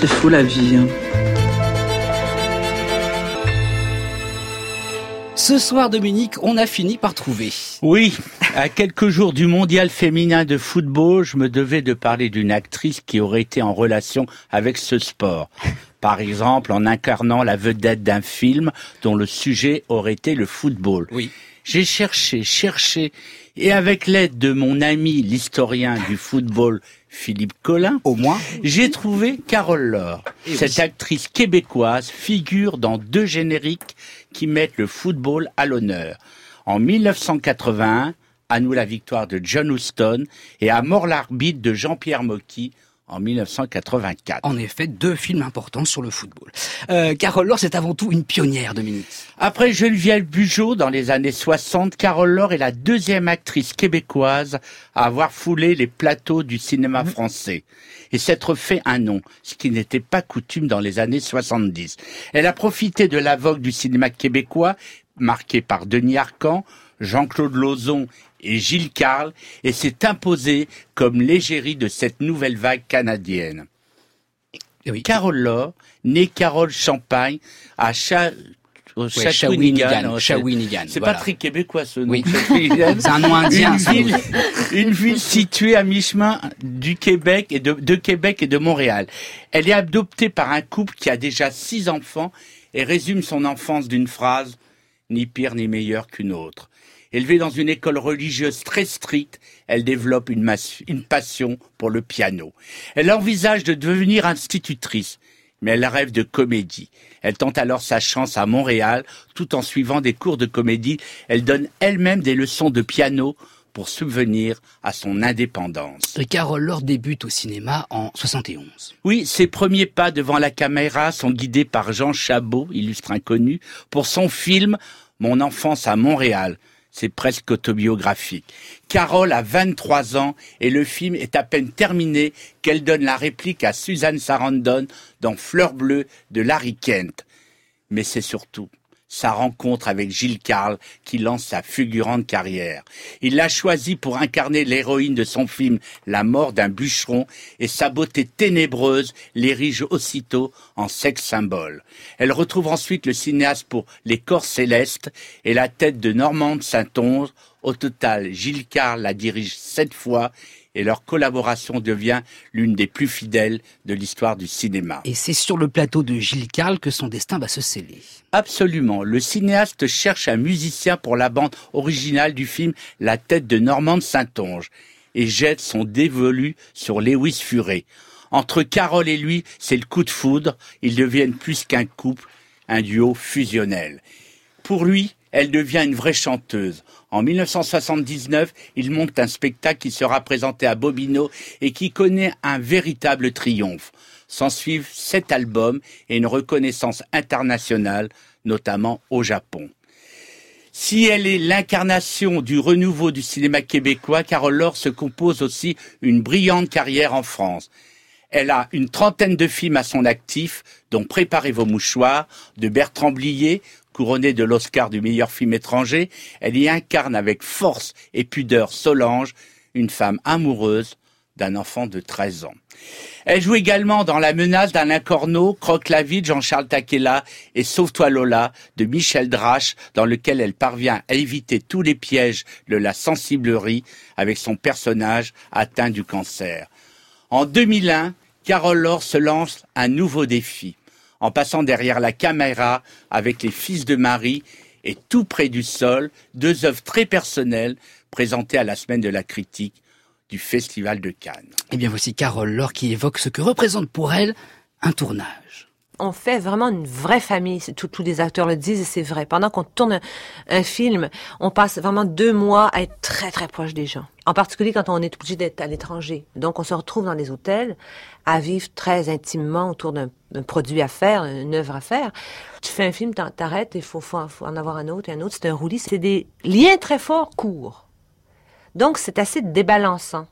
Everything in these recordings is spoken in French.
C'est fou la vie. Hein. Ce soir, Dominique, on a fini par trouver. Oui, à quelques jours du mondial féminin de football, je me devais de parler d'une actrice qui aurait été en relation avec ce sport. Par exemple, en incarnant la vedette d'un film dont le sujet aurait été le football. Oui. J'ai cherché, cherché, et avec l'aide de mon ami l'historien du football Philippe Collin, au moins, j'ai trouvé Carole Laure. Eh Cette actrice québécoise figure dans deux génériques qui mettent le football à l'honneur. En 1981, à nous la victoire de John Huston et à mort l'arbitre de Jean-Pierre Mocky en 1984. En effet, deux films importants sur le football. Euh, Carole Laure, c'est avant tout une pionnière, Dominique. Après Geneviève Bugeaud, dans les années 60, Carole Laure est la deuxième actrice québécoise à avoir foulé les plateaux du cinéma Mhm. français et s'être fait un nom, ce qui n'était pas coutume dans les années 70. Elle a profité de la vogue du cinéma québécois, marqué par Denis Arcan, Jean-Claude Lauzon et Gilles Carle, et s'est imposée comme l'égérie de cette nouvelle vague canadienne. Eh oui. Carole Laure, née Carole Champagne, à Cha... Ouais, Shawinigan, Shawinigan, c'est- voilà. pas très québécois ce nom. Oui. C'est un nom indien, Une ville, une ville située à mi-chemin du Québec et de, de Québec et de Montréal. Elle est adoptée par un couple qui a déjà six enfants et résume son enfance d'une phrase ni pire ni meilleur qu'une autre. Élevée dans une école religieuse très stricte, elle développe une, une passion pour le piano. Elle envisage de devenir institutrice, mais elle rêve de comédie. Elle tente alors sa chance à Montréal, tout en suivant des cours de comédie. Elle donne elle-même des leçons de piano pour subvenir à son indépendance. Et Carole Laure débute au cinéma en 71. Oui, ses premiers pas devant la caméra sont guidés par Jean Chabot, illustre inconnu, pour son film Mon enfance à Montréal. C'est presque autobiographique. Carole a 23 ans et le film est à peine terminé qu'elle donne la réplique à Suzanne Sarandon dans Fleur bleue de Larry Kent. Mais c'est surtout sa rencontre avec Gilles Carle qui lance sa fulgurante carrière. Il l'a choisi pour incarner l'héroïne de son film La mort d'un bûcheron et sa beauté ténébreuse l'érige aussitôt en sexe symbole. Elle retrouve ensuite le cinéaste pour Les corps célestes et la tête de Normande Saint-Onge. Au total, Gilles Carle la dirige sept fois et leur collaboration devient l'une des plus fidèles de l'histoire du cinéma. Et c'est sur le plateau de Gilles Carle que son destin va se sceller. Absolument. Le cinéaste cherche un musicien pour la bande originale du film La tête de Normande Saint-Onge et jette son dévolu sur Lewis Furet. Entre Carole et lui, c'est le coup de foudre. Ils deviennent plus qu'un couple, un duo fusionnel. Pour lui, elle devient une vraie chanteuse. En 1979, il monte un spectacle qui sera présenté à Bobino et qui connaît un véritable triomphe. S'en suivent sept albums et une reconnaissance internationale, notamment au Japon. Si elle est l'incarnation du renouveau du cinéma québécois, Carole Laure se compose aussi une brillante carrière en France. Elle a une trentaine de films à son actif, dont Préparez vos mouchoirs, de Bertrand Blier, couronné de l'Oscar du meilleur film étranger. Elle y incarne avec force et pudeur Solange, une femme amoureuse d'un enfant de 13 ans. Elle joue également dans La menace d'Alain Corneau, Croque la vie de Jean-Charles Taquella et Sauve-toi Lola de Michel Drache, dans lequel elle parvient à éviter tous les pièges de la sensiblerie avec son personnage atteint du cancer. En 2001, Carole Laure se lance un nouveau défi, en passant derrière la caméra avec Les Fils de Marie et Tout près du sol, deux œuvres très personnelles présentées à la semaine de la critique du Festival de Cannes. Et bien voici Carole Laure qui évoque ce que représente pour elle un tournage. On fait vraiment une vraie famille. Tous les acteurs le disent et c'est vrai. Pendant qu'on tourne un, film, on passe vraiment deux mois à être très très proche des gens. En particulier quand on est obligé d'être à l'étranger. Donc on se retrouve dans les hôtels à vivre très intimement autour d'un produit à faire, une œuvre à faire. Tu fais un film, t'arrêtes, il faut, faut, faut en avoir un autre et un autre. C'est un roulis. C'est des liens très forts courts. Donc, c'est assez débalançant.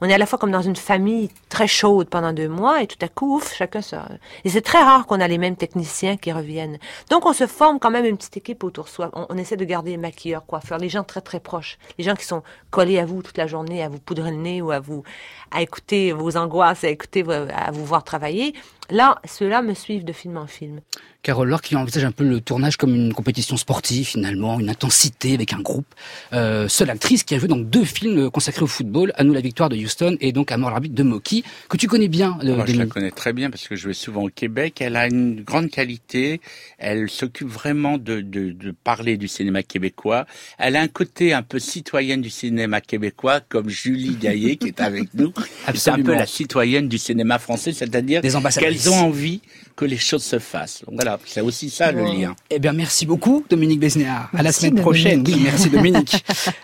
On est à la fois comme dans une famille très chaude pendant deux mois et tout à coup, ouf, chacun ça. Et c'est très rare qu'on a les mêmes techniciens qui reviennent. Donc, on se forme quand même une petite équipe autour de soi. On, essaie de garder les maquilleurs, coiffeurs, les gens très très proches, les gens qui sont collés à vous toute la journée, à vous poudrer le nez ou à vous, à écouter vos angoisses, à écouter, à vous voir travailler. Là, ceux-là me suivent de film en film. Carole Laure qui envisage un peu le tournage comme une compétition sportive finalement, une intensité avec un groupe. Euh, seule actrice qui a joué dans deux films consacrés au football, À nous la victoire de Houston et donc À mort l'arbitre de Moki, que tu connais bien. Moi, je la connais très bien parce que je vais souvent au Québec. Elle a une grande qualité. Elle s'occupe vraiment de, de, de, parler du cinéma québécois. Elle a un côté un peu citoyenne du cinéma québécois, comme Julie Gaillet qui est avec nous. C'est un peu la citoyenne du cinéma français, c'est-à-dire qu'elles ont envie que les choses se fassent. Donc voilà, c'est aussi ça le lien. Eh bien, merci beaucoup, Dominique Besnéard. À la semaine prochaine. Oui, merci Dominique.